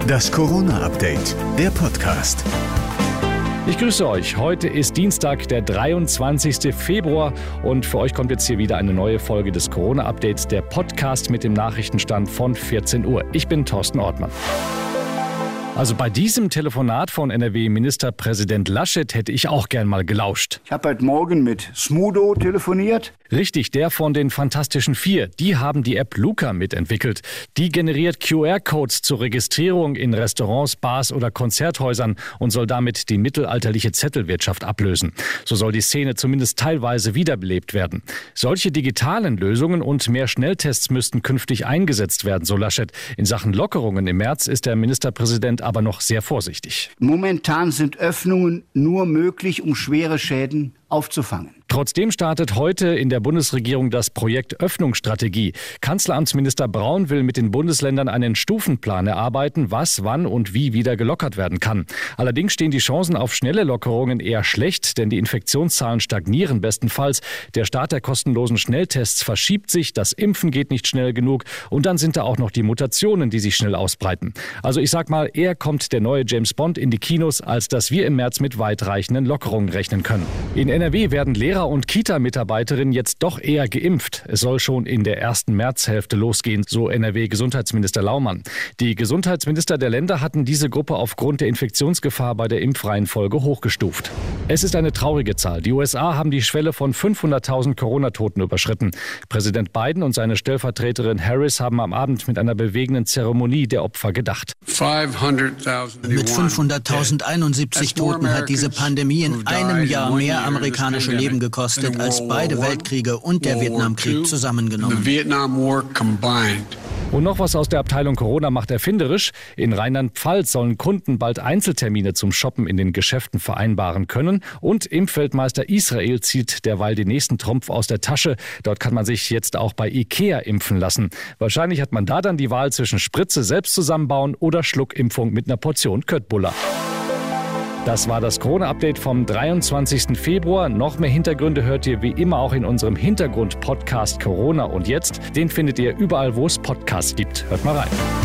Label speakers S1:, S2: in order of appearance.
S1: Das Corona-Update, der Podcast.
S2: Ich grüße euch. Heute ist Dienstag, der 23. Februar und für euch kommt jetzt hier wieder eine neue Folge des Corona-Updates, der Podcast mit dem Nachrichtenstand von 14 Uhr. Ich bin Thorsten Ortmann. Also bei diesem Telefonat von NRW-Ministerpräsident Laschet hätte ich auch gern mal gelauscht.
S3: Ich habe heute Morgen mit Smudo telefoniert.
S2: Richtig, der von den Fantastischen Vier. Die haben die App Luca mitentwickelt. Die generiert QR-Codes zur Registrierung in Restaurants, Bars oder Konzerthäusern und soll damit die mittelalterliche Zettelwirtschaft ablösen. So soll die Szene zumindest teilweise wiederbelebt werden. Solche digitalen Lösungen und mehr Schnelltests müssten künftig eingesetzt werden, so Laschet. In Sachen Lockerungen im März ist der Ministerpräsident aber noch sehr vorsichtig.
S3: Momentan sind Öffnungen nur möglich, um schwere Schäden aufzufangen.
S2: Trotzdem startet heute in der Bundesregierung das Projekt Öffnungsstrategie. Kanzleramtsminister Braun will mit den Bundesländern einen Stufenplan erarbeiten, was, wann und wie wieder gelockert werden kann. Allerdings stehen die Chancen auf schnelle Lockerungen eher schlecht, denn die Infektionszahlen stagnieren bestenfalls. Der Start der kostenlosen Schnelltests verschiebt sich, das Impfen geht nicht schnell genug und dann sind da auch noch die Mutationen, die sich schnell ausbreiten. Also ich sag mal, eher kommt der neue James Bond in die Kinos, als dass wir im März mit weitreichenden Lockerungen rechnen können. In NRW werden Lehrer Lehrer und Kita-Mitarbeiterinnen jetzt doch eher geimpft. Es soll schon in der ersten Märzhälfte losgehen, so NRW-Gesundheitsminister Laumann. Die Gesundheitsminister der Länder hatten diese Gruppe aufgrund der Infektionsgefahr bei der Impfreihenfolge hochgestuft. Es ist eine traurige Zahl. Die USA haben die Schwelle von 500.000 Corona-Toten überschritten. Präsident Biden und seine Stellvertreterin Harris haben am Abend mit einer bewegenden Zeremonie der Opfer gedacht.
S4: Mit 500.071 Toten hat diese Pandemie in einem Jahr mehr amerikanische Leben gekostet gekostet als beide Weltkriege und der Vietnamkrieg zusammengenommen.
S2: Und noch was aus der Abteilung Corona macht erfinderisch. In Rheinland-Pfalz sollen Kunden bald Einzeltermine zum Shoppen in den Geschäften vereinbaren können. Und Impfweltmeister Israel zieht derweil den nächsten Trumpf aus der Tasche. Dort kann man sich jetzt auch bei Ikea impfen lassen. Wahrscheinlich hat man da dann die Wahl zwischen Spritze selbst zusammenbauen oder Schluckimpfung mit einer Portion Köttbullar. Das war das Corona-Update vom 23. Februar. Noch mehr Hintergründe hört ihr wie immer auch in unserem Hintergrund-Podcast Corona und jetzt. Den findet ihr überall, wo es Podcasts gibt. Hört mal rein.